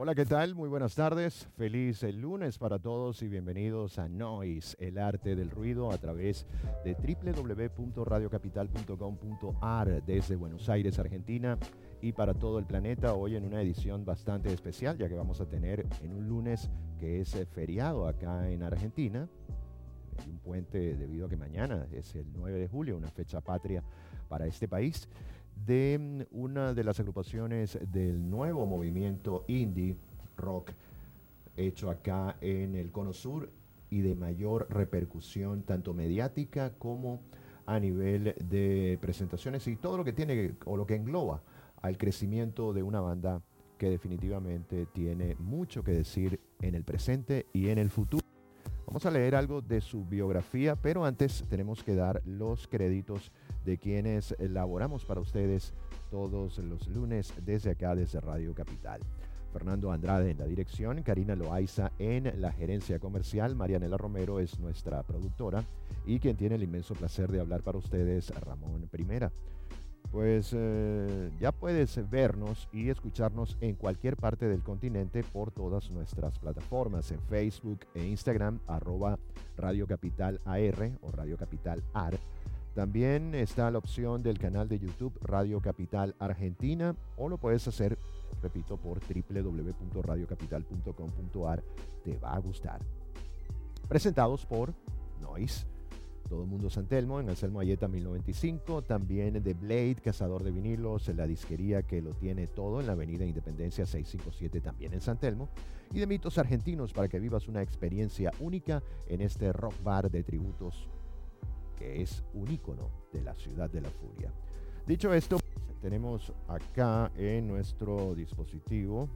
Hola, ¿qué tal? Muy buenas tardes. Feliz el lunes para todos y bienvenidos a Noise, el arte del ruido a través de www.radiocapital.com.ar desde Buenos Aires, Argentina y para todo el planeta. Hoy en una edición bastante especial, ya que vamos a tener en un lunes que es eh, feriado acá en Argentina. Hay un puente debido a que mañana es el 9 de julio, una fecha patria para este país de mm, una de las agrupaciones del nuevo movimiento indie rock hecho acá en el Cono Sur y de mayor repercusión tanto mediática como a nivel de presentaciones y todo lo que tiene o lo que engloba al crecimiento de una banda que definitivamente tiene mucho que decir en el presente y en el futuro. Vamos a leer algo de su biografía, pero antes tenemos que dar los créditos de quienes elaboramos para ustedes todos los lunes desde acá, desde Radio Capital. Fernando Andrade en la dirección, Karina Loaiza en la gerencia comercial, Marianela Romero es nuestra productora y quien tiene el inmenso placer de hablar para ustedes, Ramón Primera. Pues eh, ya puedes vernos y escucharnos en cualquier parte del continente por todas nuestras plataformas, en Facebook e Instagram, arroba Radio Capital AR o Radio Capital AR también está la opción del canal de YouTube Radio Capital Argentina o lo puedes hacer, repito, por www.radiocapital.com.ar. Te va a gustar. Presentados por Noise. Todo mundo Santelmo, en Anselmo Ayeta 1095, también de Blade, Cazador de Vinilos, la disquería que lo tiene todo en la Avenida Independencia 657, también en San Telmo, y de Mitos Argentinos para que vivas una experiencia única en este rock bar de tributos que es un icono de la ciudad de la furia. Dicho esto, tenemos acá en nuestro dispositivo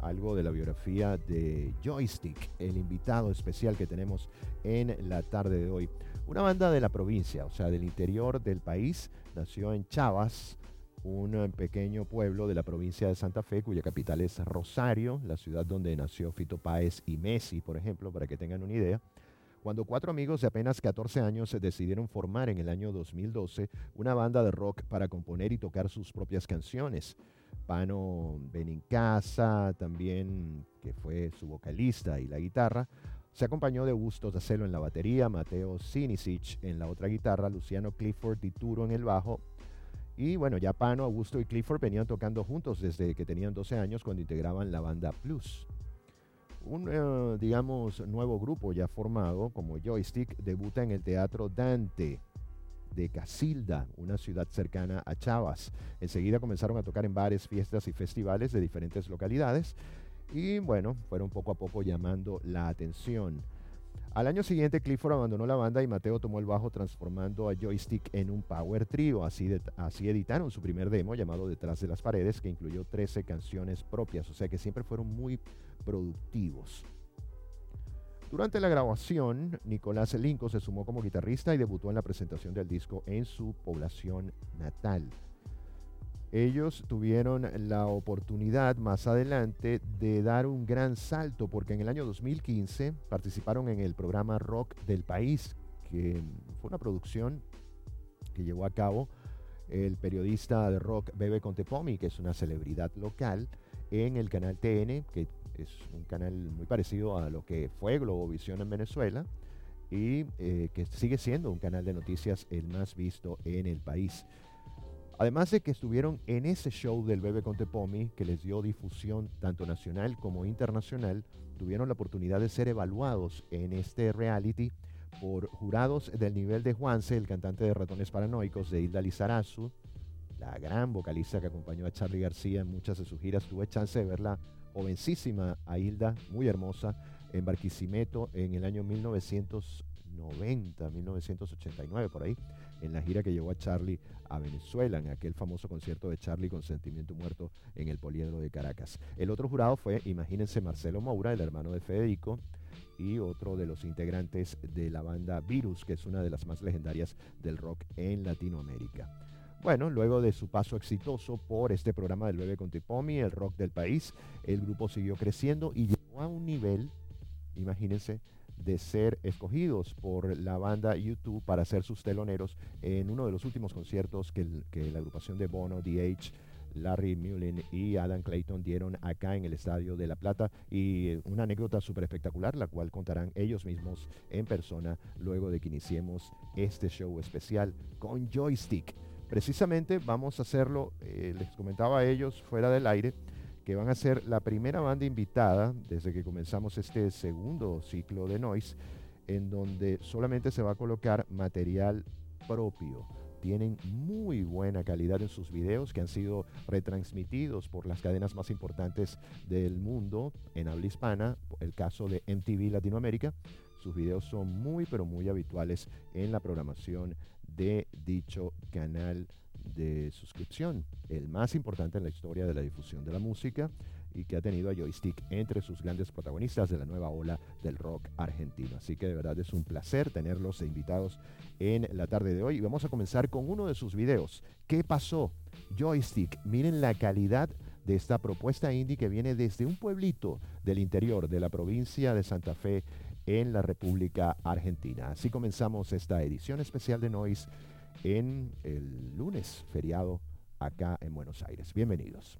algo de la biografía de Joystick, el invitado especial que tenemos en la tarde de hoy. Una banda de la provincia, o sea, del interior del país, nació en Chavas, un pequeño pueblo de la provincia de Santa Fe, cuya capital es Rosario, la ciudad donde nació Fito Páez y Messi, por ejemplo, para que tengan una idea cuando cuatro amigos de apenas 14 años se decidieron formar en el año 2012 una banda de rock para componer y tocar sus propias canciones. Pano Benincasa, también que fue su vocalista y la guitarra, se acompañó de Augusto Tacelo en la batería, Mateo Sinisic en la otra guitarra, Luciano Clifford y en el bajo. Y bueno, ya Pano, Augusto y Clifford venían tocando juntos desde que tenían 12 años cuando integraban la banda Plus. Un, eh, digamos, nuevo grupo ya formado como Joystick debuta en el Teatro Dante de Casilda, una ciudad cercana a Chavas. Enseguida comenzaron a tocar en bares, fiestas y festivales de diferentes localidades y bueno, fueron poco a poco llamando la atención. Al año siguiente, Clifford abandonó la banda y Mateo tomó el bajo transformando a Joystick en un power trio. Así, así editaron su primer demo llamado Detrás de las Paredes, que incluyó 13 canciones propias, o sea que siempre fueron muy productivos. Durante la grabación, Nicolás Linco se sumó como guitarrista y debutó en la presentación del disco en su población natal. Ellos tuvieron la oportunidad más adelante de dar un gran salto porque en el año 2015 participaron en el programa Rock del País, que fue una producción que llevó a cabo el periodista de rock Bebe Contepomi, que es una celebridad local, en el canal TN, que es un canal muy parecido a lo que fue Globovisión en Venezuela y eh, que sigue siendo un canal de noticias el más visto en el país. Además de que estuvieron en ese show del Bebe Contepomi, que les dio difusión tanto nacional como internacional, tuvieron la oportunidad de ser evaluados en este reality por jurados del nivel de Juanse, el cantante de Ratones Paranoicos, de Hilda Lizarazu, la gran vocalista que acompañó a Charlie García en muchas de sus giras. Tuve chance de verla jovencísima a Hilda, muy hermosa, en Barquisimeto en el año 1990, 1989, por ahí, en la gira que llevó a Charlie a Venezuela, en aquel famoso concierto de Charlie con Sentimiento Muerto en el Poliedro de Caracas. El otro jurado fue, imagínense, Marcelo Moura, el hermano de Federico, y otro de los integrantes de la banda Virus, que es una de las más legendarias del rock en Latinoamérica. Bueno, luego de su paso exitoso por este programa del Bebé con Tipomi, el rock del país, el grupo siguió creciendo y llegó a un nivel, imagínense, de ser escogidos por la banda YouTube para ser sus teloneros en uno de los últimos conciertos que, la agrupación de Bono, DH, Larry Mullen y Adam Clayton dieron acá en el Estadio de La Plata y una anécdota súper espectacular, la cual contarán ellos mismos en persona luego de que iniciemos este show especial con Joystick. Precisamente vamos a hacerlo, eh, les comentaba a ellos fuera del aire, que van a ser la primera banda invitada desde que comenzamos este segundo ciclo de Noise, en donde solamente se va a colocar material propio tienen muy buena calidad en sus videos que han sido retransmitidos por las cadenas más importantes del mundo en habla hispana, el caso de MTV Latinoamérica. Sus videos son muy pero muy habituales en la programación de dicho canal de suscripción, el más importante en la historia de la difusión de la música y que ha tenido a Joystick entre sus grandes protagonistas de la nueva ola del rock argentino. Así que de verdad es un placer tenerlos invitados en la tarde de hoy. Y vamos a comenzar con uno de sus videos. ¿Qué pasó? Joystick. Miren la calidad de esta propuesta indie que viene desde un pueblito del interior de la provincia de Santa Fe en la República Argentina. Así comenzamos esta edición especial de Noise en el lunes feriado acá en Buenos Aires. Bienvenidos.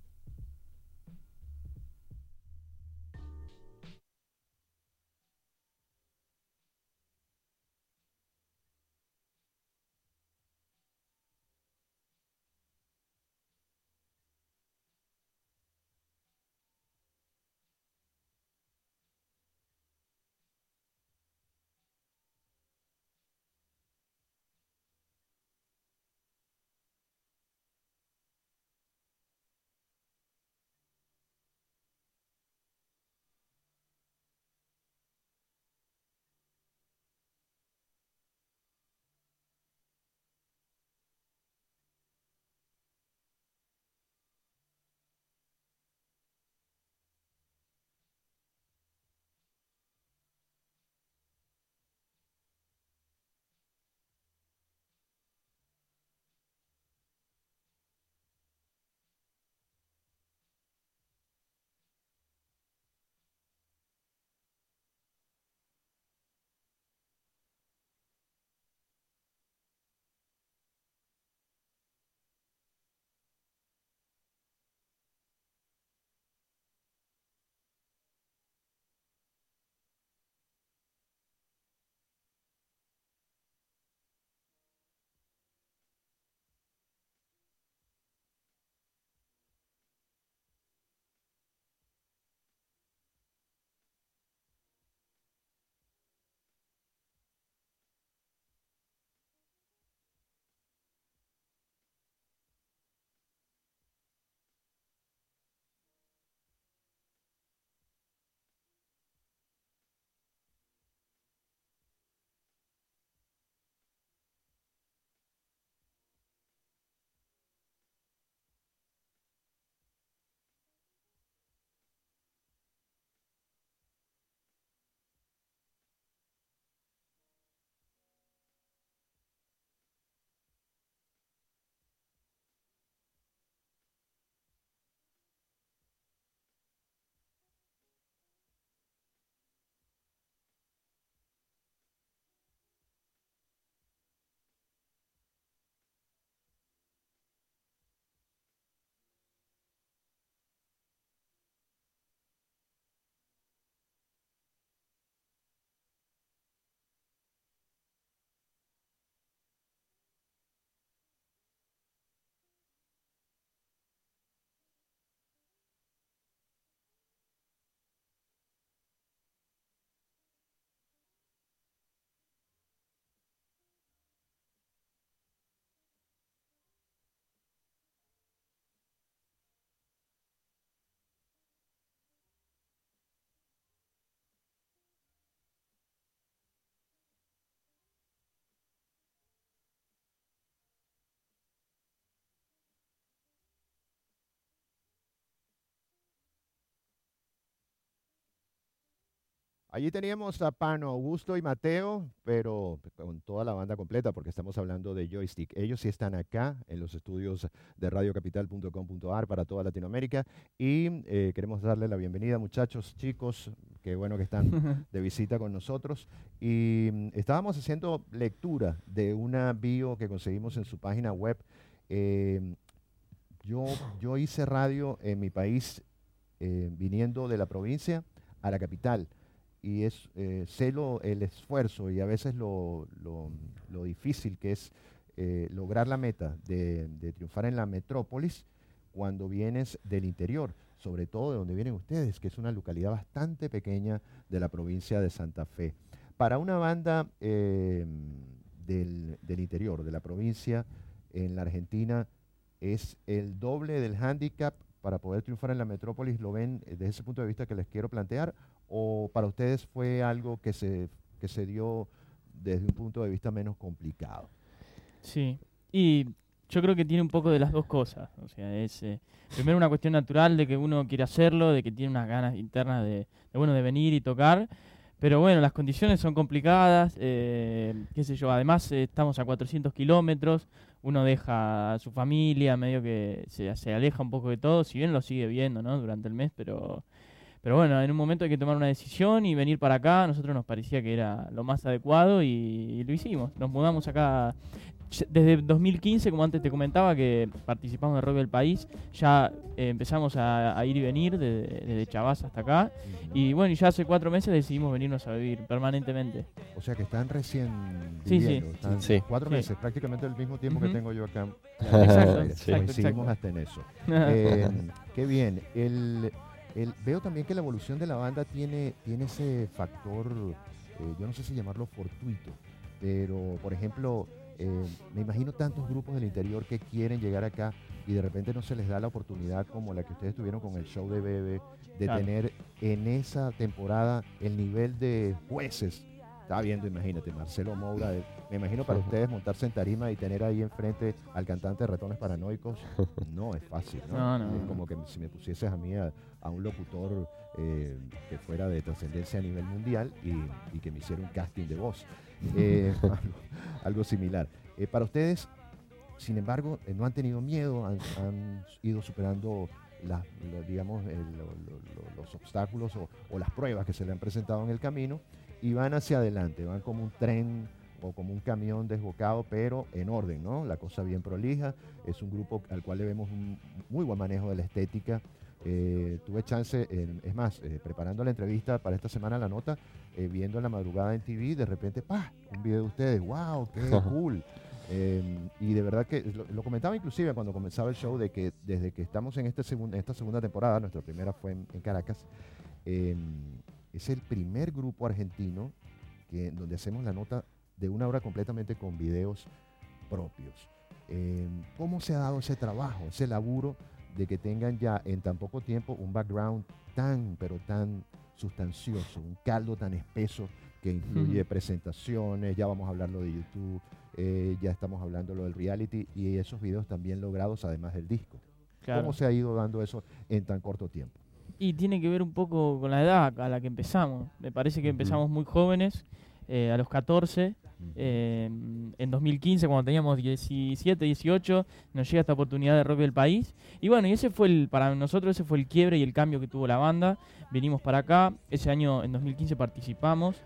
Allí teníamos a Pano, Augusto y Mateo, pero con toda la banda completa, porque estamos hablando de Joystick. Ellos sí están acá en los estudios de radiocapital.com.ar para toda Latinoamérica. Y eh, queremos darle la bienvenida, muchachos, chicos, qué bueno que están de visita con nosotros. Y mm, estábamos haciendo lectura de una bio que conseguimos en su página web. Eh, yo, yo hice radio en mi país eh, viniendo de la provincia a la capital y es eh, sé el esfuerzo y a veces lo, lo, difícil que es eh, lograr la meta de, de, triunfar en la metrópolis cuando vienes del interior, sobre todo de donde vienen ustedes, que es una localidad bastante pequeña de la provincia de Santa Fe. Para una banda del, del interior, de la provincia, en la Argentina, es el doble del handicap para poder triunfar en la metrópolis, ¿lo ven desde ese punto de vista que les quiero plantear? ¿O para ustedes fue algo que se, que se dio desde un punto de vista menos complicado? Sí, y yo creo que tiene un poco de las dos cosas. O sea, es eh, primero una cuestión natural de que uno quiere hacerlo, de que tiene unas ganas internas de, bueno, de venir y tocar. Pero bueno, las condiciones son complicadas, eh, qué sé yo, además eh, estamos a 400 kilómetros, uno deja a su familia, medio que se, se, aleja un poco de todo, si bien lo sigue viendo ¿no? durante el mes, pero, pero bueno, en un momento hay que tomar una decisión y venir para acá, a nosotros nos parecía que era lo más adecuado y lo hicimos. Nos mudamos acá desde 2015, como antes te comentaba, que participamos en Rock del País, ya eh, empezamos a, ir y venir desde, Chavaz hasta acá. Y bueno, y ya hace cuatro meses decidimos venirnos a vivir permanentemente. O sea que están recién viviendo. Sí, sí. Cuatro meses, prácticamente el mismo tiempo que tengo yo acá. Exacto, hasta en eso. Eh, qué bien. El, veo también que la evolución de la banda tiene, tiene ese factor, eh, yo no sé si llamarlo fortuito, pero por ejemplo eh, me imagino tantos grupos del interior que quieren llegar acá y de repente no se les da la oportunidad como la que ustedes tuvieron con el show de Bebe, de tener en esa temporada el nivel de jueces. Estaba viendo, imagínate, Marcelo Moura, me imagino para ustedes montarse en tarima y tener ahí enfrente al cantante de Ratones Paranoicos, no es fácil, ¿no? Es como que si me pusieses a mí a, un locutor eh, que fuera de trascendencia a nivel mundial y, y que me hiciera un casting de voz. Eh, algo, similar. Eh, para ustedes, sin embargo, eh, no han tenido miedo, han, ido superando digamos, los obstáculos o, las pruebas que se le han presentado en el camino y van hacia adelante, van como un tren o como un camión desbocado, pero en orden, ¿no? La cosa bien prolija. Es un grupo al cual le vemos un muy buen manejo de la estética, eh, tuve chance, es más, eh, preparando la entrevista para esta semana, la nota, eh, viendo en la madrugada en TV, de repente, ¡pa! Un video de ustedes, ¡wow! ¡Qué cool! Em, y de verdad que lo, comentaba inclusive cuando comenzaba el show, de que desde que estamos en, este esta segunda temporada, nuestra primera fue en, Caracas, em, es el primer grupo argentino que, donde hacemos la nota de una hora completamente con videos propios. Em, ¿Cómo se ha dado ese trabajo, ese laburo? de que tengan ya en tan poco tiempo un background tan, pero tan sustancioso, un caldo tan espeso que incluye presentaciones, ya vamos a hablarlo de YouTube, eh, ya estamos hablando lo del reality y esos videos también logrados además del disco. ¿Cómo se ha ido dando eso en tan corto tiempo? Y tiene que ver un poco con la edad a la que empezamos. Me parece que empezamos muy jóvenes, eh, a los 14, eh, en 2015, cuando teníamos 17, 18, nos llega esta oportunidad de rock del país. Y bueno, y ese fue el, para nosotros ese fue el quiebre y el cambio que tuvo la banda. Venimos para acá, ese año, en 2015, participamos.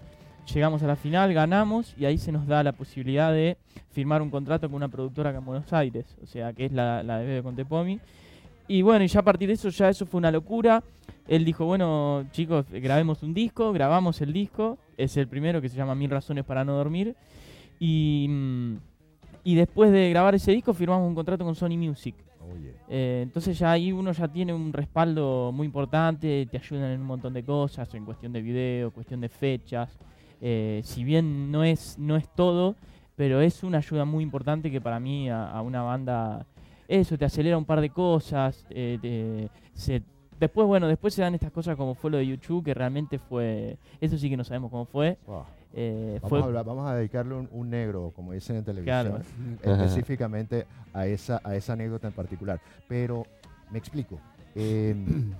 Llegamos a la final, ganamos y ahí se nos da la posibilidad de firmar un contrato con una productora acá en Buenos Aires, o sea, que es la, la de Bebe Contepomi. Y bueno, y ya a partir de eso, ya eso fue una locura. Él dijo, bueno, chicos, grabemos un disco, grabamos el disco es el primero que se llama Mil Razones para No Dormir. Y, mm, y después de grabar ese disco firmamos un contrato con Sony Music. Eh, entonces ya ahí uno ya tiene un respaldo muy importante, te ayudan en un montón de cosas, en cuestión de video, cuestión de fechas. Eh, si bien no es, no es todo, pero es una ayuda muy importante que para mí a, una banda, eso te acelera un par de cosas, eh, se Después, bueno, después se dan estas cosas como fue lo de YouTube, que realmente fue. Eso sí que no sabemos cómo fue. Eh, vamos, A dedicarle un, negro, como dicen en televisión, específicamente a esa, a esa anécdota en particular. Pero me explico. Em,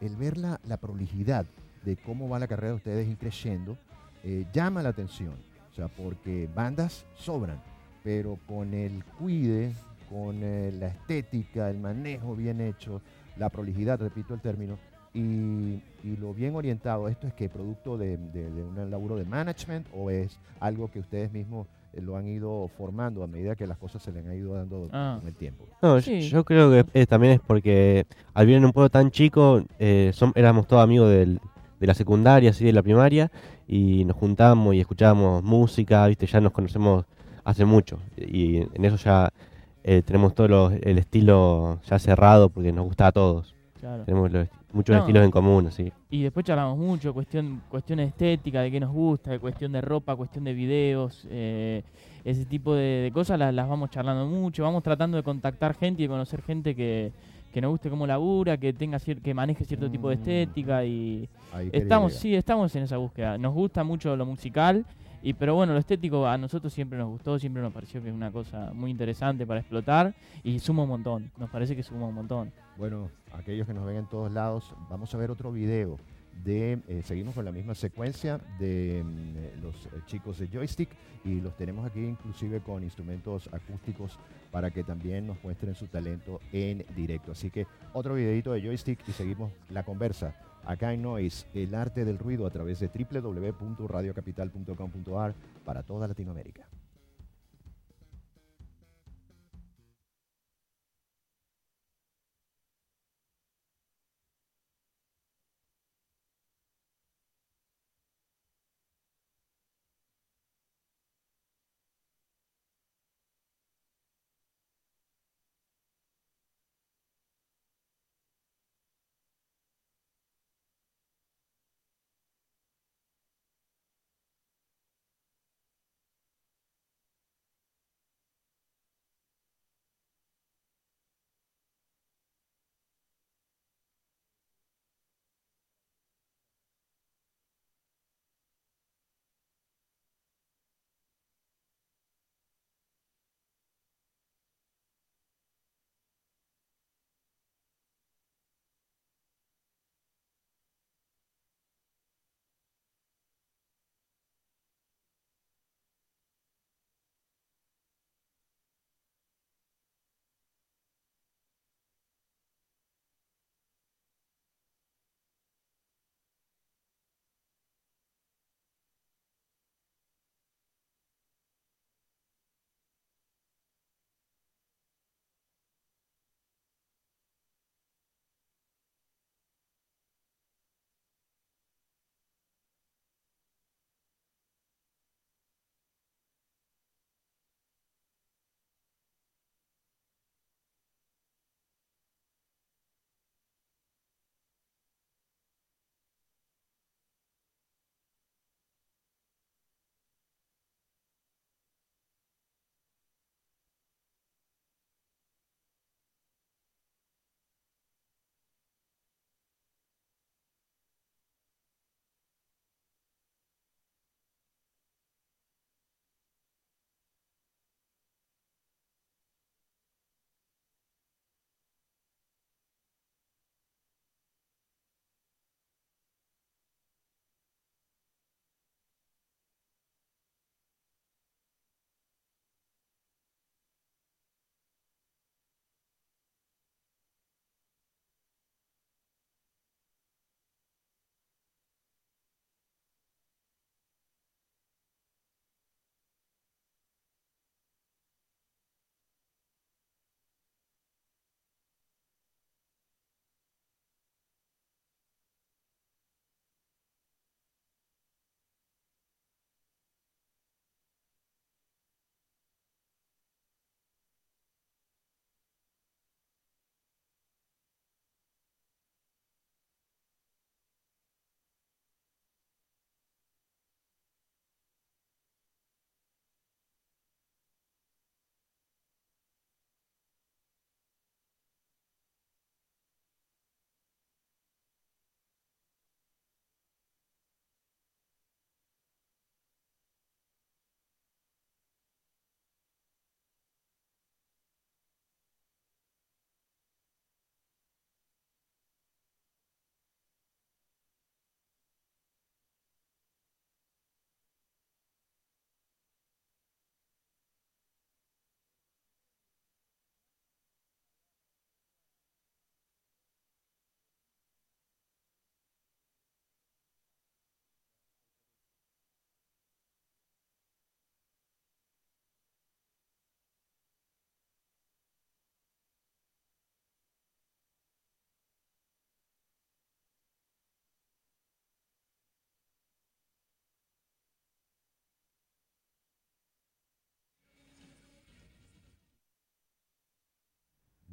el, ver la, prolijidad de cómo va la carrera de ustedes ir creciendo eh, llama la atención. O sea, porque bandas sobran, pero con el cuide, con eh, la estética, el manejo bien hecho, la prolijidad, repito el término, y, lo bien orientado, ¿esto es que producto de, un laburo de management o es algo que ustedes mismos eh, lo han ido formando a medida que las cosas se le han ido dando Ah. con el tiempo. No, yo- Sí. yo creo que también es porque al vivir en un pueblo tan chico, eh, son, éramos todos amigos del- de la secundaria, así de la primaria, y nos juntábamos y escuchábamos música, viste, ya nos conocemos hace mucho. Y en eso ya eh, tenemos todo lo- el estilo ya cerrado porque nos gusta a todos. Claro. Tenemos los- muchos No. estilos en común, así. Y después charlamos mucho, cuestión, cuestión estética, de qué nos gusta, de cuestión de ropa, cuestión de videos, eh, ese tipo de, de cosas las, las vamos charlando mucho, vamos tratando de contactar gente y de conocer gente que, que nos guste cómo labura, que tenga cier- que maneje cierto tipo de Mm. estética y Ahí estamos, sí, estamos en esa búsqueda. Nos gusta mucho lo musical y pero bueno, lo estético a nosotros siempre nos gustó, siempre nos pareció que es una cosa muy interesante para explotar y suma un montón, nos parece que suma un montón. Bueno, aquellos que nos ven en todos lados, vamos a ver otro video de, eh, seguimos con la misma secuencia de mm, los eh, chicos de Joystick y los tenemos aquí inclusive con instrumentos acústicos para que también nos muestren su talento en directo. Así que otro videito de Joystick y seguimos la conversa acá en Noise, el arte del ruido a través de www.radiocapital.com.ar para toda Latinoamérica.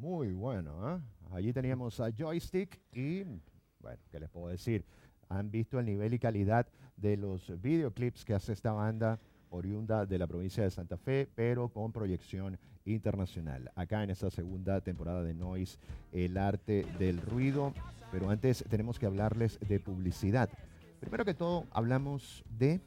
Muy bueno, ¿ah? Allí teníamos a Joystick y, bueno, ¿qué les puedo decir? Han visto el nivel y calidad de los videoclips que hace esta banda oriunda de la provincia de Santa Fe, pero con proyección internacional. Acá en esta segunda temporada de Noise, el arte del ruido. Pero antes tenemos que hablarles de publicidad. Primero que todo, hablamos de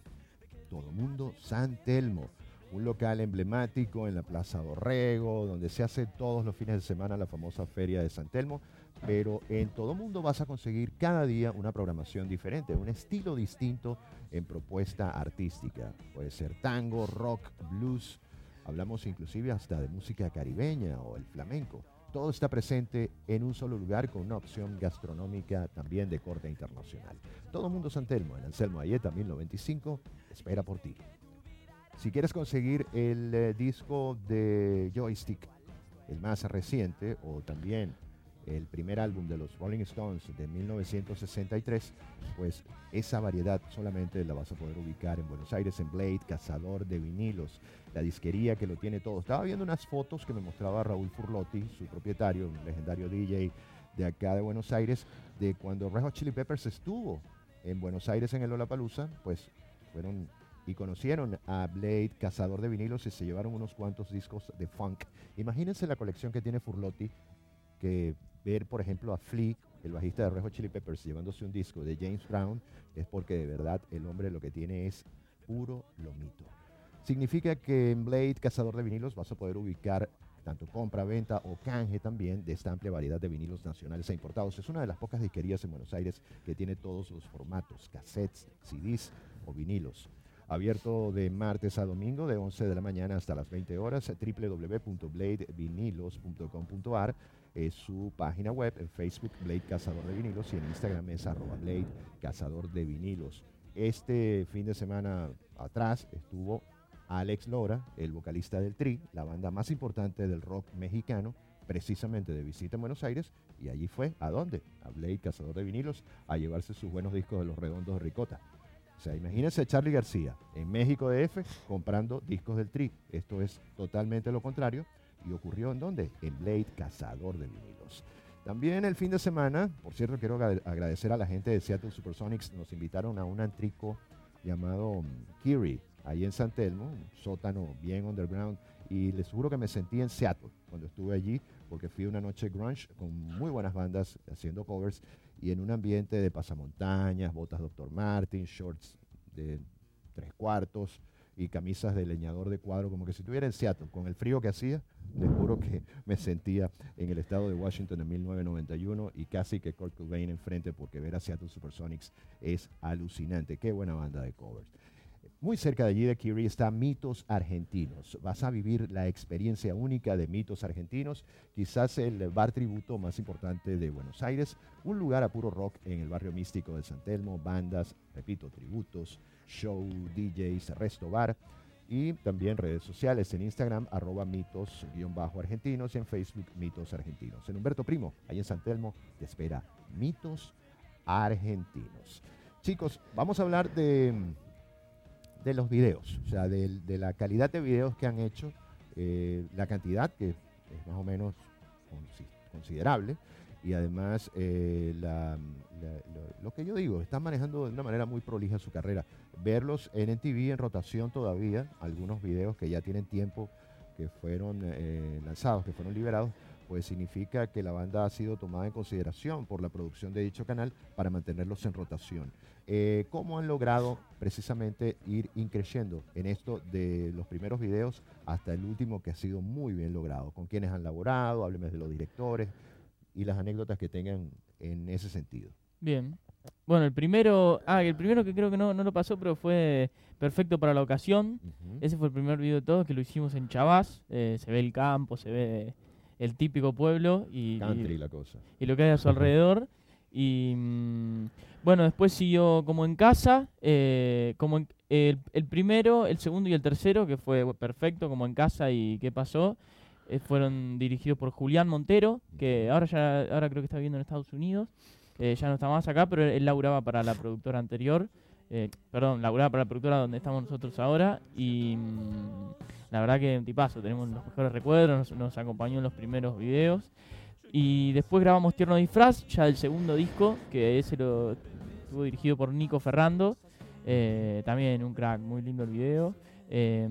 Todo Mundo San Telmo, un local emblemático en la Plaza Dorrego, donde se hace todos los fines de semana la famosa Feria de San Telmo. Pero en todo mundo vas a conseguir cada día una programación diferente, un estilo distinto en propuesta artística. Puede ser tango, rock, blues, hablamos inclusive hasta de música caribeña o el flamenco. Todo está presente en un solo lugar con una opción gastronómica también de corte internacional. Todo Mundo San Telmo, en Anselmo Ayeta 1095, espera por ti. Si quieres conseguir el eh, disco de Joystick, el más reciente, o también el primer álbum de los Rolling Stones de 1963, pues esa variedad solamente la vas a poder ubicar en Buenos Aires, en Blade, Cazador de Vinilos, la disquería que lo tiene todo. Estaba viendo unas fotos que me mostraba Raúl Furlotti, su propietario, un legendario DJ de acá de Buenos Aires, de cuando Red Chili Peppers estuvo en Buenos Aires en el Lollapalooza, pues fueron y conocieron a Blade, cazador de vinilos, y se llevaron unos cuantos discos de funk. Imagínense la colección que tiene Furlotti, que ver, por ejemplo, a Flea, el bajista de Red Hot Chili Peppers, llevándose un disco de James Brown, es porque de verdad el hombre lo que tiene es puro lomito. Significa que en Blade, cazador de vinilos, vas a poder ubicar tanto compra, venta o canje también de esta amplia variedad de vinilos nacionales e importados. Es una de las pocas disquerías en Buenos Aires que tiene todos los formatos, cassettes, CDs o vinilos. Abierto de martes a domingo de 11 de la mañana hasta las 20 horas, www.bladevinilos.com.ar es su página web, en Facebook Blade Cazador de Vinilos y en Instagram es arroba Blade Cazador de Vinilos. Este fin de semana atrás estuvo Alex Lora, el vocalista del Tri, la banda más importante del rock mexicano, precisamente de visita en Buenos Aires, y allí fue, ¿a dónde? A Blade Cazador de Vinilos, a llevarse sus buenos discos de los redondos de Ricota. O sea, imagínense Charlie García en México de F comprando discos del Tri. Esto es totalmente lo contrario ¿Y ocurrió en dónde? En Blade, cazador de vinilos. También el fin de semana, por cierto, quiero agradecer a la gente de Seattle Supersonics, nos invitaron a un antrico llamado mm, Kiri, ahí en San Telmo, un sótano bien underground, y les juro que me sentí en Seattle cuando estuve allí, porque fui una noche grunge con muy buenas bandas haciendo covers y en un ambiente de pasamontañas, botas Dr. Martin, shorts de tres cuartos, y camisas de leñador de cuadro, como que si estuviera en Seattle, con el frío que hacía, les juro que me sentía en el estado de Washington en 1991 y casi que Kurt Cobain enfrente porque ver a Seattle Supersonics es alucinante. Qué buena banda de covers. Muy cerca de allí de Kiri está Mitos Argentinos. Vas a vivir la experiencia única de Mitos Argentinos, quizás el bar tributo más importante de Buenos Aires, un lugar a puro rock en el barrio místico de San Telmo, bandas, repito, tributos, show, DJs, resto bar y también redes sociales en Instagram arroba mitos-argentinos y en Facebook mitos argentinos. En Humberto Primo, ahí en San Telmo, te espera mitos argentinos. Chicos, vamos a hablar de, de los videos, o sea, de, la calidad de videos que han hecho, eh, la cantidad que es más o menos considerable y además eh, lo, que yo digo, están manejando de una manera muy prolija su carrera. Verlos en NTV en rotación todavía, algunos videos que ya tienen tiempo que fueron eh, lanzados, que fueron liberados, pues significa que la banda ha sido tomada en consideración por la producción de dicho canal para mantenerlos en rotación. Eh, ¿Cómo han logrado precisamente ir increciendo en esto de los primeros videos hasta el último que ha sido muy bien logrado? ¿Con quiénes han laborado? Hábleme de los directores, y las anécdotas que tengan en ese sentido. Bien. Bueno, el primero, ah, el primero que creo que no, no lo pasó, pero fue perfecto para la ocasión. Ese fue el primer video de todos que lo hicimos en Chavás. Eh, se ve el campo, se ve el típico pueblo y, Country, la cosa. y lo que hay a su alrededor. Y mm, bueno, después siguió como en casa, eh, como el, el, primero, el segundo y el tercero, que fue perfecto, como en casa y qué pasó. Eh, fueron dirigidos por Julián Montero, que ahora ya ahora creo que está viviendo en Estados Unidos. ya no está más acá, pero él laburaba para la productora anterior. Eh, perdón, laburaba para la productora donde estamos nosotros ahora y mm, la verdad que un tipazo, tenemos los mejores recuerdos, nos, nos acompañó en los primeros videos y después grabamos Tierno Disfraz, ya del segundo disco, que ese lo estuvo dirigido por Nico Ferrando, eh, también un crack, muy lindo el video. Eh,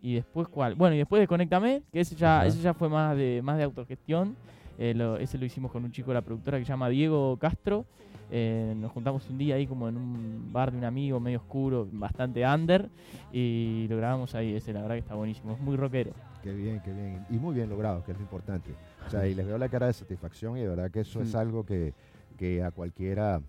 y después cuál, bueno y después de Conéctame, que ese ya, Ajá. ese ya fue más de más de autogestión. Eh, lo- ese lo hicimos con un chico de la productora que se llama Diego Castro. Eh, nos juntamos un día ahí como en un bar de un amigo medio oscuro, bastante under, y lo grabamos ahí. Ese la verdad que está buenísimo, es muy rockero. Qué bien, qué bien. Y muy bien logrado, que es lo importante. O sea, y les veo la cara de satisfacción y de verdad que eso es algo que, que a cualquiera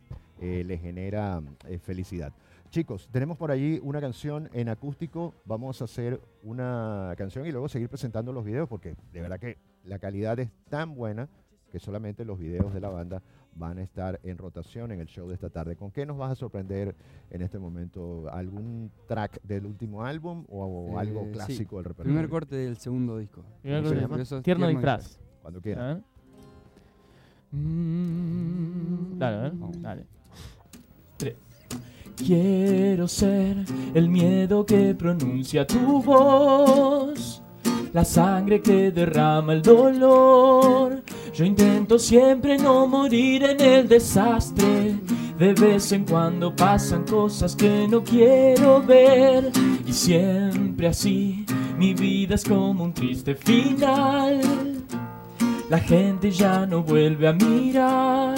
eh, le genera eh, felicidad. Chicos, tenemos por allí una canción en acústico. Vamos a hacer una canción y luego seguir presentando los videos porque de verdad que la calidad es tan buena que solamente los videos de la banda van a estar en rotación en el show de esta tarde. ¿Con qué nos vas a sorprender en este momento? ¿Algún track del último álbum o, o Eh, algo sí. clásico del repertorio? Primer corte del segundo disco. Primer ¿Cómo se corte. llama? Eso es Tierno disfraz. Cuando quieras. Mm, Dale, a ver. Vamos. Dale. Tres. Quiero ser el miedo que pronuncia tu voz, la sangre que derrama el dolor. Yo intento siempre no morir en el desastre. De vez en cuando pasan cosas que no quiero ver. Y siempre así, mi vida es como un triste final. La gente ya no vuelve a mirar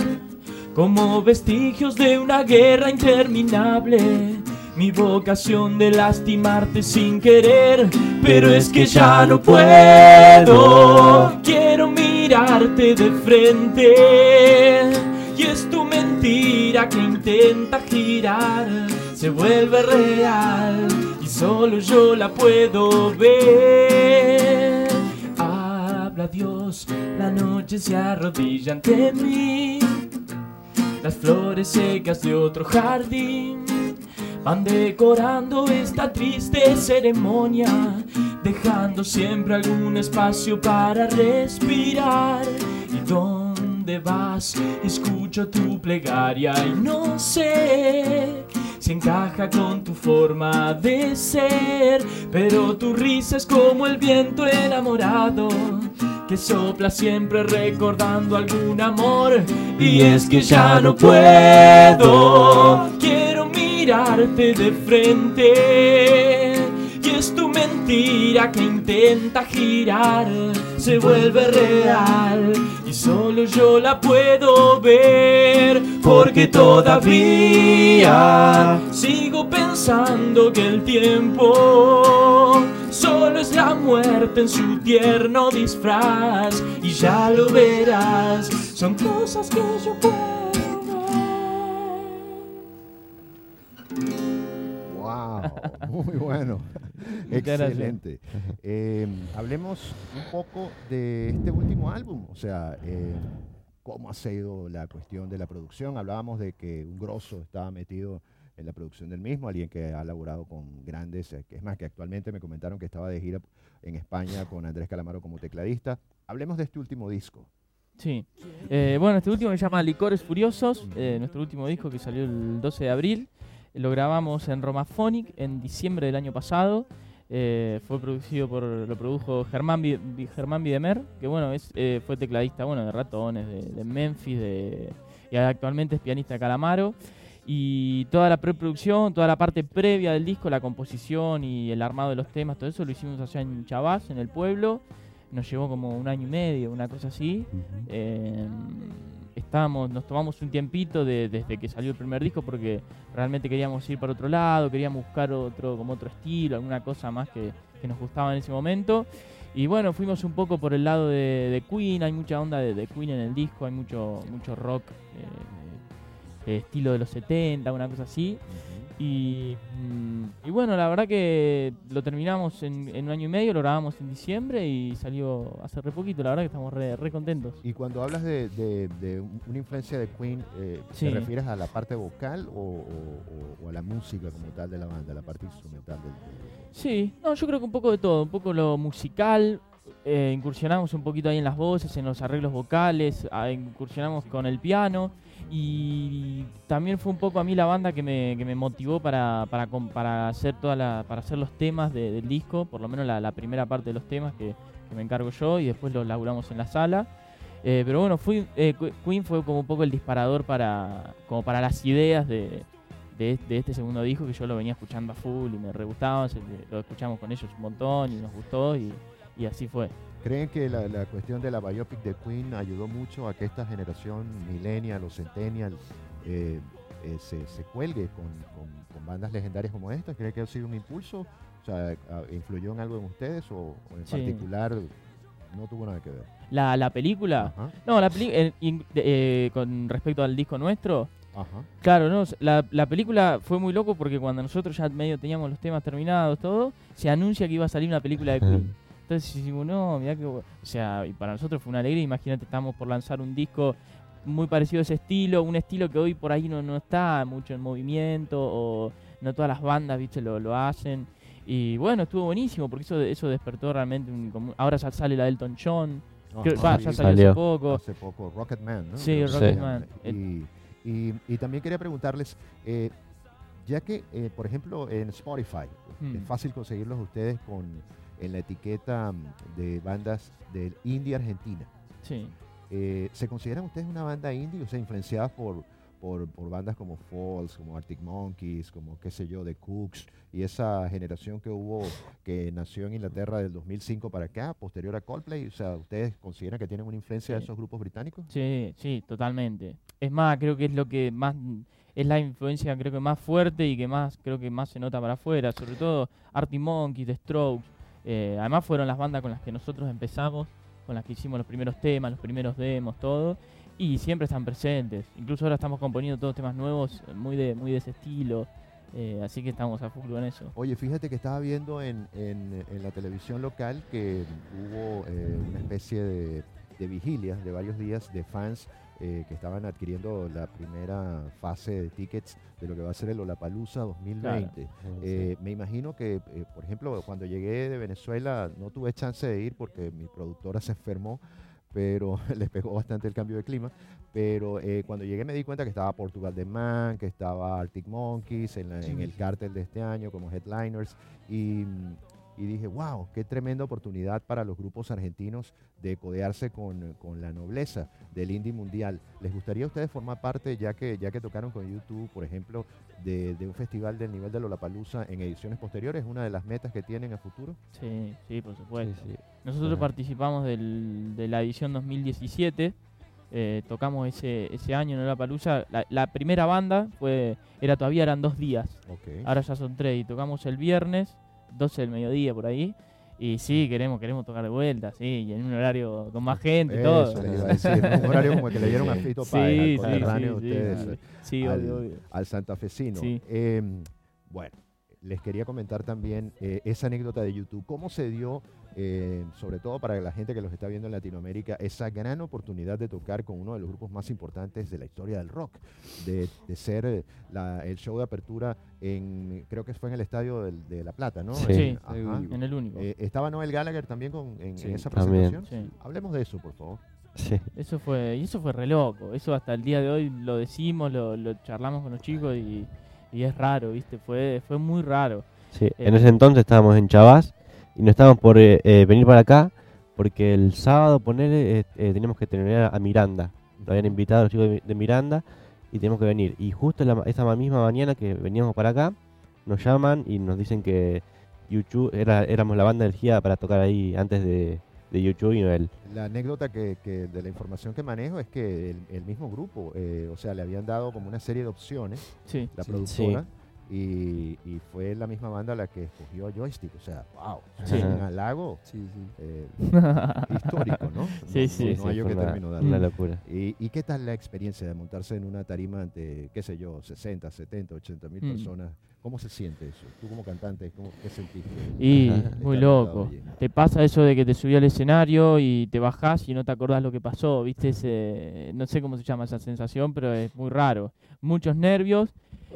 como vestigios de una guerra interminable. Mi vocación de lastimarte sin querer, pero es que ya no puedo. Quiero mirarte de frente y es tu mentira que intenta girar, se vuelve real y solo yo la puedo ver. Habla Dios, la noche se arrodilla ante mí. Las flores secas de otro jardín van decorando esta triste ceremonia, dejando siempre algún espacio para respirar. ¿Y dónde vas? Escucho tu plegaria y no sé si encaja con tu forma de ser, pero tu risa es como el viento enamorado que sopla siempre recordando algún amor. Y es que ya no puedo, de frente. Y es tu mentira que intenta girar, se vuelve real. Y solo yo la puedo ver, porque todavía sigo pensando que el tiempo solo es la muerte en su tierno disfraz. Y ya lo verás, son cosas que yo puedo Muy bueno. Excelente. Eh, hablemos un poco de este último álbum. O sea, eh, ¿cómo ha sido la cuestión de la producción? Hablábamos de que un grosso estaba metido en la producción del mismo, alguien que ha laborado con grandes, eh, es más, que actualmente me comentaron que estaba de gira en España con Andrés Calamaro como tecladista. Hablemos de este último disco. Sí. Eh, bueno, este último se llama Licores Furiosos, eh, nuestro último disco que salió el 12 de abril. Lo grabamos en Romaphonic en diciembre del año pasado. Eh, fue producido por, lo produjo Germán, Germán Videmer, que bueno, es, eh, fue tecladista bueno, de Ratones, de, de Memphis, de, y actualmente es pianista de Calamaro. Y toda la preproducción, toda la parte previa del disco, la composición y el armado de los temas, todo eso lo hicimos allá en Chavás, en el pueblo. Nos llevó como un año y medio, una cosa así. Eh, estábamos, nos tomamos un tiempito de- desde que salió el primer disco porque realmente queríamos ir para otro lado, queríamos buscar otro, como otro estilo, alguna cosa más que, que nos gustaba en ese momento. Y bueno, fuimos un poco por el lado de, Queen, hay mucha onda de, Queen en el disco, hay mucho, mucho rock, eh, eh, estilo de los 70, una cosa así. Y bueno, la verdad que lo terminamos en, en un año y medio, lo grabamos en diciembre y salió hace re poquito, la verdad que estamos re, re contentos. Y cuando hablas de, de- de un- una influencia de Queen, eh, Sí. ¿te refieres a la parte vocal o, o- a la música como tal de la banda, la parte instrumental del, del- Sí, no, yo creo que un poco de todo, un poco lo musical, eh, incursionamos un poquito ahí en las voces, en los arreglos vocales, ah, incursionamos con el piano y también fue un poco a mí la banda que me, que me motivó para, para, para hacer toda la, para hacer los temas de- del disco, por lo menos la, primera parte de los temas que, me encargo yo y después los laburamos en la sala. Eh, pero bueno, fui, eh, Qu- Queen fue como un poco el disparador para, como para las ideas de, de, este segundo disco que yo lo venía escuchando a full y me re gustaba, lo escuchamos con ellos un montón y nos gustó y, y así fue. ¿Creen que la, la cuestión de la biopic de Queen ayudó mucho a que esta generación millennial o centennial eh, eh, se, se cuelgue con, con- con bandas legendarias como esta? ¿Creen que ha sido un impulso? O sea, ¿influyó en algo en ustedes o, o en Sí. particular no tuvo nada que ver? La, la película, Ajá, no, la película, con respecto al disco nuestro, ajá. Claro, no, la, la película fue muy loco porque cuando nosotros ya medio teníamos los temas terminados, todo, se anuncia que iba a salir una película de Queen. Entonces decimos, no, mirá que... bu-". O sea, y para nosotros fue una alegría, imagínate, estamos por lanzar un disco muy parecido a ese estilo, un estilo que hoy por ahí no, no está mucho en movimiento o no todas las bandas, viste, lo, lo hacen. Y bueno, estuvo buenísimo porque eso, eso despertó realmente un... ahora ya sale la Elton John, creo- va, ya sí, salió hace poco. hace poco, Rocketman, ¿no? Sí, Rocketman. Y, y- y también quería preguntarles, eh, ya que, eh, por ejemplo, en Spotify, Hmm. es fácil conseguirlos ustedes con en la etiqueta mm, de bandas del indie argentina. Sí. Eh, ¿Se consideran ustedes una banda indie, o sea, influenciadas por, por, por bandas como Falls, como Arctic Monkeys, como qué sé yo, The Cooks, y esa generación que hubo, que nació en Inglaterra del 2005 para acá, posterior a Coldplay? O sea, ¿ustedes consideran que tienen una influencia de esos grupos británicos? Sí, sí, totalmente. Es más, creo que es lo que más es la influencia creo que más fuerte y que más creo que más se nota para afuera, sobre todo Artie Monkeys, The Strokes. Eh, además fueron las bandas con las que nosotros empezamos, con las que hicimos los primeros temas, los primeros demos, todo, y siempre están presentes. Incluso ahora estamos componiendo todos temas nuevos, eh, muy de ese estilo, eh, así que estamos a full con eso. Oye, fíjate que estaba viendo en, en- en la televisión local que hubo una especie de, de vigilia de varios días de fans eh, que estaban adquiriendo la primera fase de tickets de lo que va a ser el Olapalooza 2020. Eh, me imagino que, eh, por ejemplo, cuando llegué de Venezuela no tuve chance de ir porque mi productora se enfermó, pero les pegó bastante el cambio de clima. Pero eh, cuando llegué me di cuenta que estaba Portugal The Man, que estaba Arctic Monkeys en, la- en el cártel de este año como headliners. Y, y dije, wow, qué tremenda oportunidad para los grupos argentinos de codearse con, con la nobleza del indie mundial. ¿Les gustaría a ustedes formar parte, ya que, ya que tocaron con YouTube, por ejemplo, de, de un festival del nivel de Lollapalooza en ediciones posteriores? ¿Una de las metas que tienen a futuro? Sí, sí, por supuesto. Sí, sí. Nosotros Ajá. participamos del- de la edición 2017, eh, tocamos ese, ese año en la Palusa. La, la primera banda fue era todavía eran dos días, ahora ya son tres y tocamos el viernes, 12 del mediodía por ahí. Y sí, queremos queremos tocar de vuelta, sí, y en un horario con más gente y todo. Eso les iba a decir, un horario como el que le dieron a Fito Sí, Páez, al sí, coterráneo sí, de ustedes, sí, eh, sí, al- obvio, obvio. al santafesino. Sí. Em, bueno, les quería comentar también eh, esa anécdota de YouTube. ¿Cómo se dio, eh, sobre todo para la gente que los está viendo en Latinoamérica, esa gran oportunidad de tocar con uno de los grupos más importantes de la historia del rock? De, de ser eh, la- el show de apertura en, creo que fue en el Estadio de La Plata, ¿no? Sí. En- Sí, ajá. en el único. Eh, ¿Estaba Noel Gallagher también con, en, Sí, en esa también. presentación? Sí. Hablemos de eso, por favor. Sí. Eso fue, y eso fue re loco. Eso hasta el día de hoy lo decimos, lo, lo charlamos con los chicos y, y es raro, ¿viste? Fue, fue muy raro. Sí, en Eh, ese entonces estábamos en Chavás y no estábamos por eh, eh, venir para acá porque el sábado poner teníamos que tener a Miranda. Nos habían invitado a los chicos de, de Miranda y teníamos que venir. Y justo la esa ma- misma mañana que veníamos para acá, nos llaman y nos dicen que YouTube era, éramos la banda de energía para tocar ahí antes de, de YouTube y Noel. La anécdota que, que de la información que manejo es que el, el mismo grupo, eh, o sea, le habían dado como una serie de opciones, Sí. la Sí. productora, y, y fue la misma banda la que escogió a Joystick. O sea, wow, Sí. es un halago Sí, sí. eh, histórico, ¿no? Sí, no, sí. no, no hay yo fue que una, término darle. una locura. ¿Y, y qué tal la experiencia de montarse en una tarima ante, qué sé yo, 60, 70, 80 mil Mm. personas? ¿Cómo se siente eso? Tú como cantante, ¿cómo, ¿qué sentiste? Y Ajá. muy loco. Te pasa eso de que te subí al escenario y te bajás y no te acordás lo que pasó, ¿viste? Ese, no sé cómo se llama esa sensación, pero es muy raro. Muchos nervios,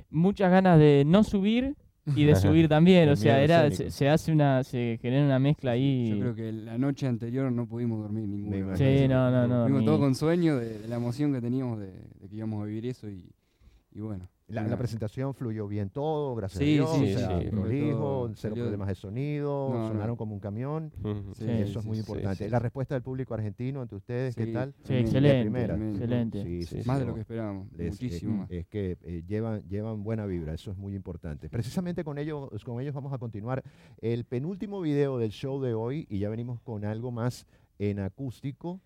muchas ganas de no subir y de subir también, o sea, era se, se hace una se genera una mezcla ahí. Yo creo que la noche anterior no pudimos dormir ninguno. Sí, no, no, no. Fuimos ni- todos con sueño de, de la emoción que teníamos de, de que íbamos a vivir eso y, y bueno. La, presentación fluyó bien todo, gracias Sí, a Dios, sí, o sea, sí. prolijo, Todo cero salió- problemas de sonido, No, no. sonaron como un camión. Sí, eso es muy importante. sí. La respuesta del público argentino ante ustedes, ¿qué tal? Sí, excelente, primera. excelente. Sí, Sí, sí, Más sí, de lo que esperábamos, muchísimo más. Es que eh, llevan, llevan buena vibra, eso es muy importante. Precisamente con ellos, con ellos vamos a continuar el penúltimo video del show de hoy y ya venimos con algo más en acústico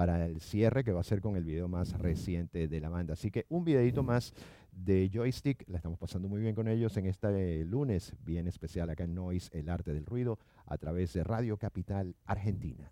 para el cierre que va a ser con el video más reciente de la banda. Así que un videito más de Joystick, la estamos pasando muy bien con ellos en este lunes bien especial acá en Noise, el arte del ruido, a través de Radio Capital Argentina.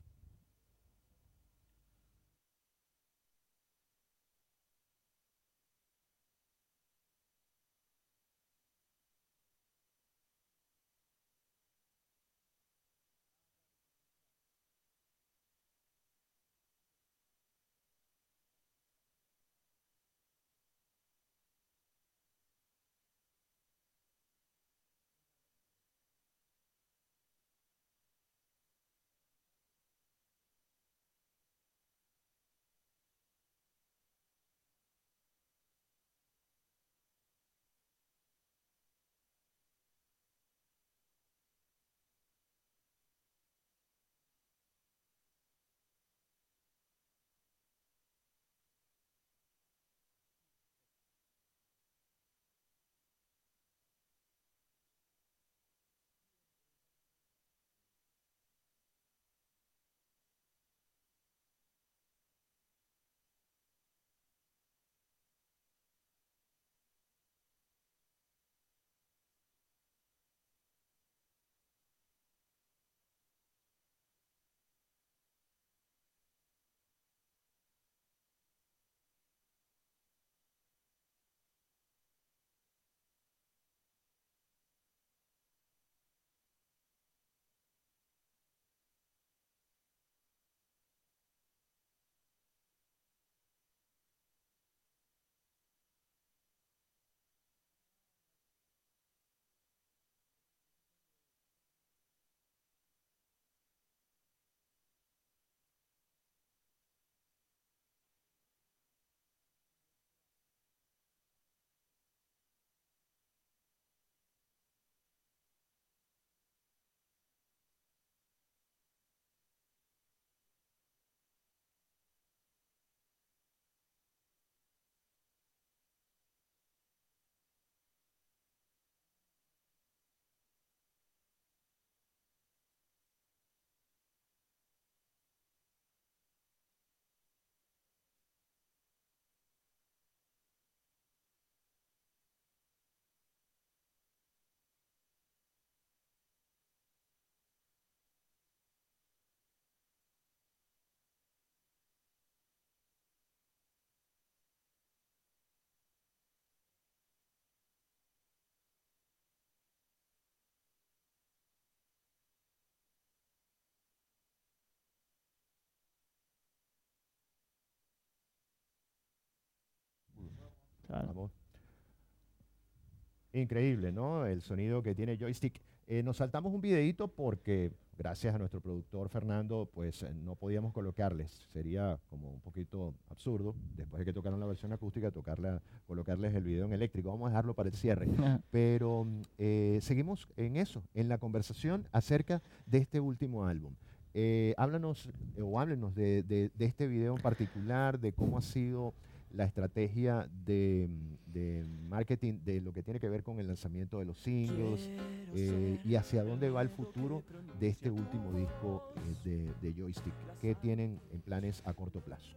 Increíble, ¿no? El sonido que tiene Joystick. Eh, nos saltamos un videito porque gracias a nuestro productor Fernando, pues eh, no podíamos colocarles. Sería como un poquito absurdo, después de que tocaron la versión acústica, tocarla, colocarles el video en eléctrico. Vamos a dejarlo para el cierre. Pero mm, eh, seguimos en eso, en la conversación acerca de este último álbum. Eh, háblanos o háblenos de, de- de este video en particular, de cómo ha sido la estrategia de, mm, de marketing de lo que tiene que ver con el lanzamiento de los singles eh, y hacia dónde va el futuro de este último disco eh, de, de Joystick. ¿Qué tienen en planes a corto plazo?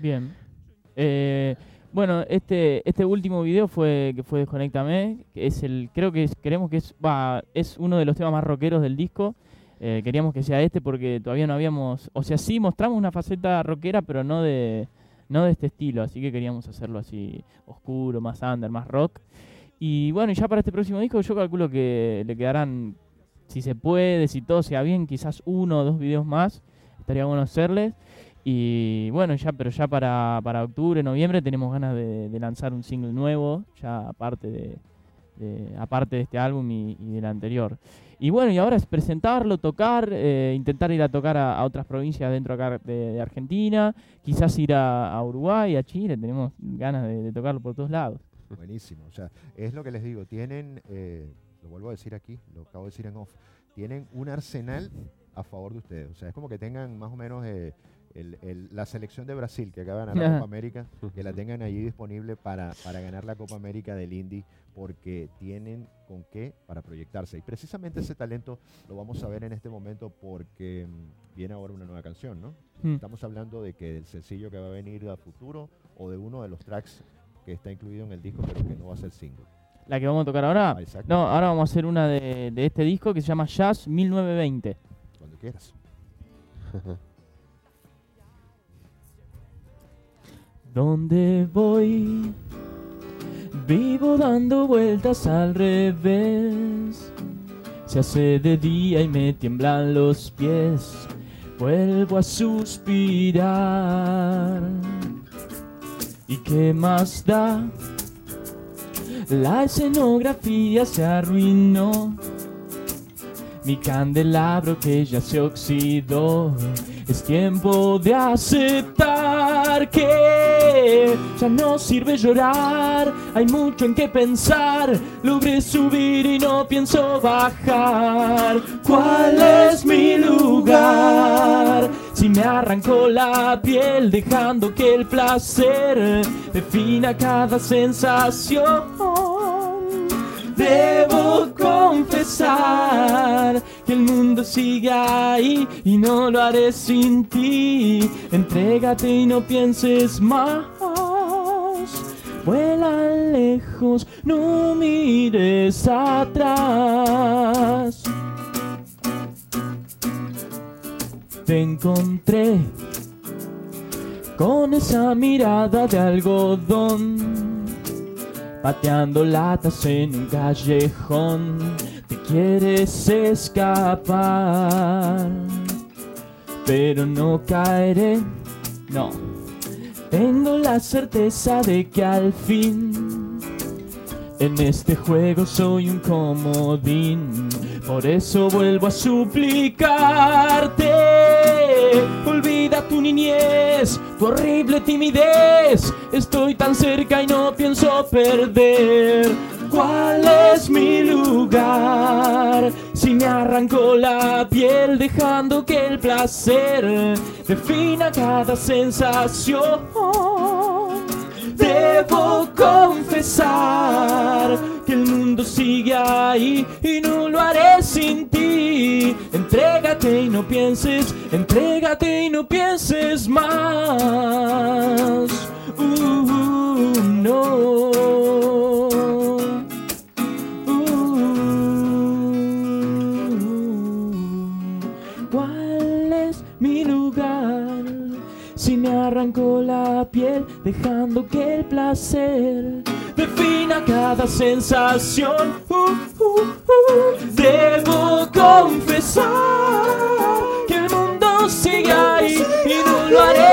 Bien. Eh, bueno, este este último video fue que fue Desconéctame, que es el creo que es, queremos que es va, es uno de los temas más rockeros del disco. Eh, queríamos que sea este porque todavía no habíamos, o sea, sí mostramos una faceta rockera, pero no de no de este estilo, así que queríamos hacerlo así oscuro, más under, más rock. Y bueno, ya para este próximo disco yo calculo que le quedarán si se puede, si todo sea bien, quizás uno o dos videos más. Estaría bueno hacerles. Y bueno, ya, pero ya para, para octubre, noviembre tenemos ganas de, de lanzar un single nuevo, ya aparte de, de- aparte de este álbum y, del anterior. Y bueno, y ahora es presentarlo, tocar, eh, intentar ir a tocar a, otras provincias dentro acá de, Argentina, quizás ir a, Uruguay, a Chile, tenemos ganas de, de tocarlo por todos lados. Buenísimo. O sea, es lo que les digo. Tienen, eh, lo vuelvo a decir aquí, lo acabo de decir en off, tienen un arsenal a favor de ustedes. O sea, es como que tengan más o menos eh, el- el- la selección de Brasil que acaba de ganar la Copa América, que la tengan allí disponible para, para ganar la Copa América del Indy, porque tienen con qué para proyectarse. Y precisamente ese talento lo vamos a ver en este momento porque mm, viene ahora una nueva canción, ¿no? Mm. Estamos hablando de que del sencillo que va a venir a futuro o de uno de los tracks que está incluido en el disco pero que no va a ser single. La que vamos a tocar ahora, Ah, no, ahora vamos a hacer una de, de este disco que se llama Jazz 1920. Cuando quieras. ¿Dónde voy? Vivo dando vueltas al revés. Se hace de día y me tiemblan los pies. Vuelvo a suspirar. ¿Y qué más da? La escenografía se arruinó. Mi candelabro que ya se oxidó. Es tiempo de aceptar que ya no sirve llorar. Hay mucho en qué pensar. Logré subir y no pienso bajar. ¿Cuál es mi lugar? Si me arrancó la piel dejando que el placer defina cada sensación. Debo confesar que el mundo sigue ahí y no lo haré sin ti. Entrégate y no pienses más. Vuela lejos, no mires atrás. Te encontré con esa mirada de algodón pateando latas en un callejón. Te quieres escapar, pero no caeré. No, tengo la certeza de que al fin en este juego soy un comodín. Por eso vuelvo a suplicarte. Olvida tu niñez, tu horrible timidez. Estoy tan cerca y no pienso perder. ¿Cuál es mi lugar? Si me arrancó la piel dejando que el placer defina cada sensación. Debo confesar que el mundo sigue ahí y no lo haré sin ti. Entrégate y no pienses, entrégate y no pienses más. Uh, no. Arrancó la piel dejando que el placer defina cada sensación. Uh, uh, uh. Debo confesar que el mundo sigue ahí y no lo haré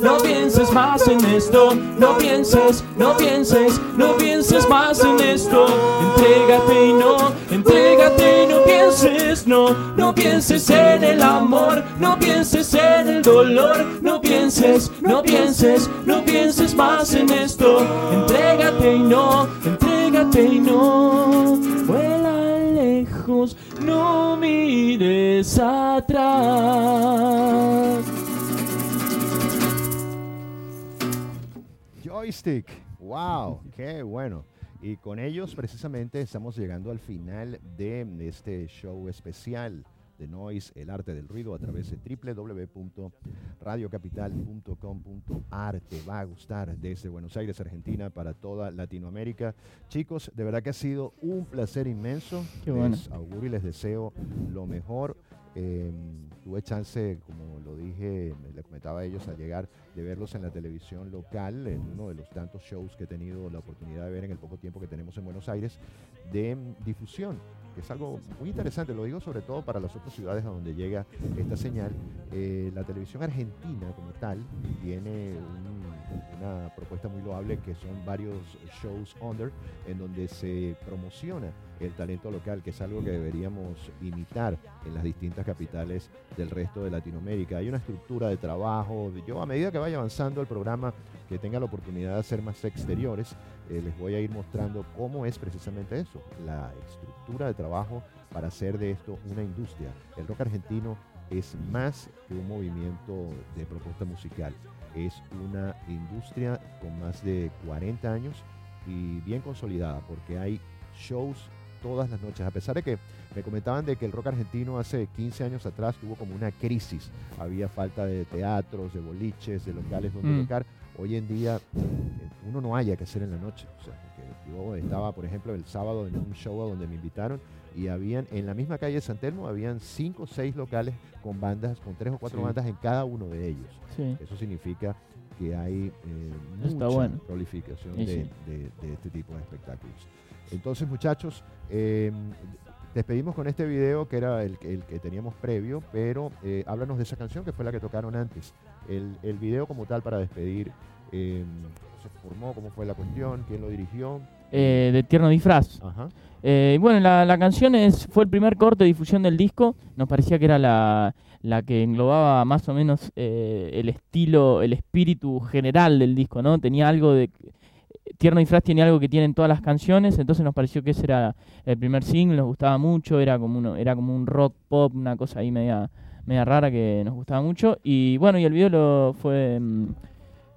no pienses más en esto. No pienses, no pienses, no pienses más en esto. Entrégate y no, entrégate y no pienses, no, no pienses en el amor, no pienses en el dolor, no pienses, no pienses, no pienses más en esto. Entrégate y no, entrégate y no, vuela lejos, no mires atrás. Joystick. Wow, qué bueno. Y con ellos precisamente estamos llegando al final de este show especial de Noise, el arte del ruido, a través de www.radiocapital.com.ar. Te va a gustar desde Buenos Aires, Argentina, para toda Latinoamérica. Chicos, de verdad que ha sido un placer inmenso. Qué bueno. Les auguro y les deseo lo mejor. Eh, tuve chance, como lo dije, le comentaba a ellos al llegar, de verlos en la televisión local, en uno de los tantos shows que he tenido la oportunidad de ver en el poco tiempo que tenemos en Buenos Aires, de mm, difusión que es algo muy interesante, lo digo sobre todo para las otras ciudades a donde llega esta señal. Eh, la televisión argentina como tal tiene una propuesta muy loable que son varios shows under en donde se promociona el talento local, que es algo que deberíamos imitar en las distintas capitales del resto de Latinoamérica. Hay una estructura de trabajo, yo a medida que vaya avanzando el programa, que tenga la oportunidad de hacer más exteriores, eh, les voy a ir mostrando cómo es precisamente eso, la estructura de trabajo para hacer de esto una industria. El rock argentino es más que un movimiento de propuesta musical, es una industria con más de 40 años y bien consolidada porque hay shows todas las noches, a pesar de que me comentaban de que el rock argentino hace 15 años atrás tuvo como una crisis, había falta de teatros, de boliches, de locales donde mm. tocar, hoy en día eh, uno no haya que hacer en la noche, o sea, yo estaba, por ejemplo, el sábado en un show donde me invitaron y habían, en la misma calle de San Telmo, habían cinco o seis locales con bandas, con tres o cuatro bandas en cada uno de ellos. Eso significa que hay eh, mucha prolificación de, este tipo de espectáculos. Entonces, muchachos, eh, despedimos con este video que era el, que teníamos previo, pero eh, háblanos de esa canción que fue la que tocaron antes. El, el video como tal para despedir, eh, ¿se formó? ¿Cómo fue la cuestión? ¿Quién lo dirigió? Eh, de Tierno Disfraz. Eh, bueno, la, canción es, fue el primer corte de difusión del disco. Nos parecía que era la, que englobaba más o menos eh, el estilo, el espíritu general del disco, ¿no? Tenía algo de... Tierno Disfraz tiene algo que tienen todas las canciones, entonces nos pareció que ese era el primer single, nos gustaba mucho, era como, uno, era como un rock pop, una cosa ahí media, media rara que nos gustaba mucho. Y bueno, y el video lo fue... Mm,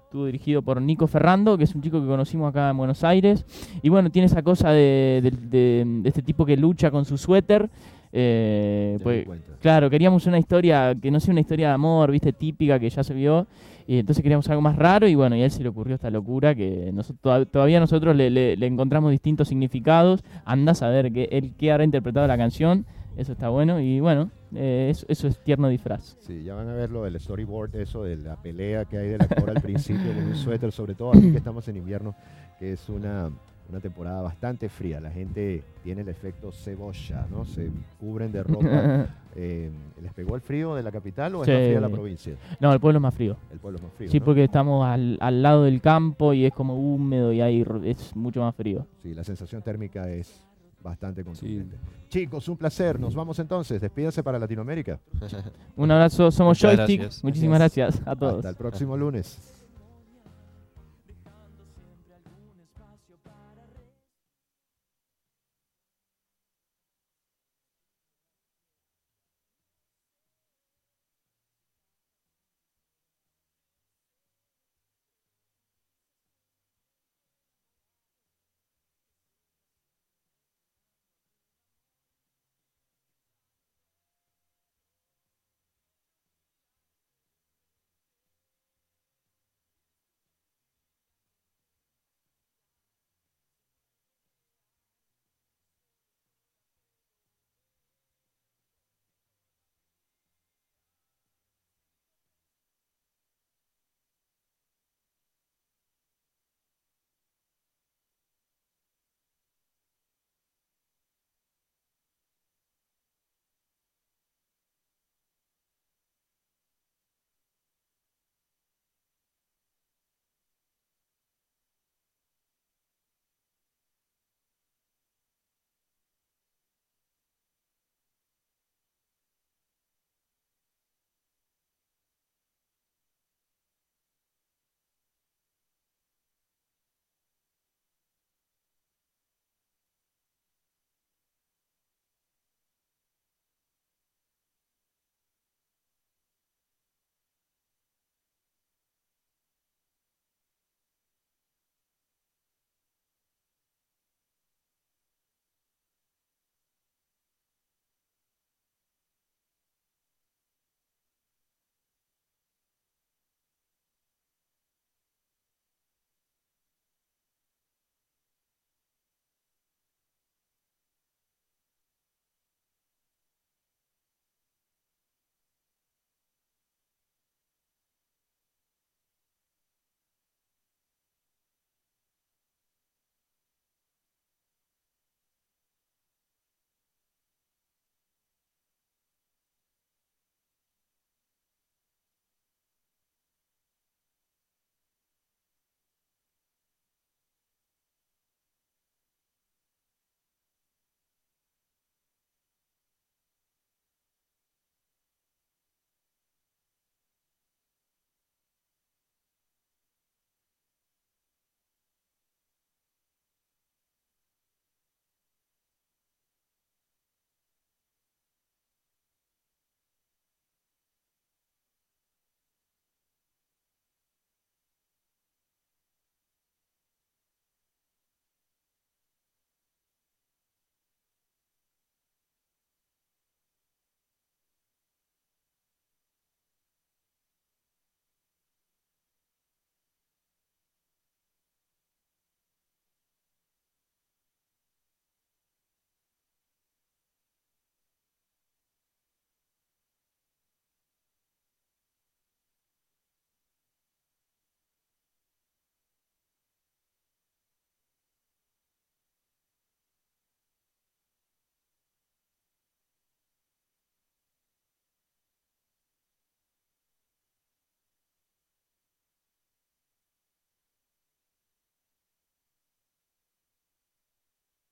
Estuvo dirigido por Nico Ferrando, que es un chico que conocimos acá en Buenos Aires. Y bueno, tiene esa cosa de, este tipo que lucha con su suéter. Eh, pues, claro, queríamos una historia que no sea una historia de amor, viste, típica que ya se vio. Y entonces queríamos algo más raro y bueno, y a él se le ocurrió esta locura que nosotros, todavía nosotros le, encontramos distintos significados. Anda a saber que él que habrá interpretado la canción eso está bueno y bueno, eh, eso, es tierno disfraz. Sí, ya van a ver lo del storyboard, eso de la pelea que hay del actor al principio con un suéter, sobre todo aquí que estamos en invierno, que es una, temporada bastante fría. La gente tiene el efecto cebolla, ¿no? Se cubren de ropa. Eh, ¿Les pegó el frío de la capital o es más fría la provincia? No, el pueblo es más frío. El pueblo es más frío. Sí, porque estamos al, al, lado del campo y es como húmedo y ahí es mucho más frío. Sí, la sensación térmica es bastante contundente. Chicos, un placer. Nos vamos entonces. Despídense para Latinoamérica. un abrazo. Somos Joystick. Muchísimas gracias a todos. Hasta el próximo lunes.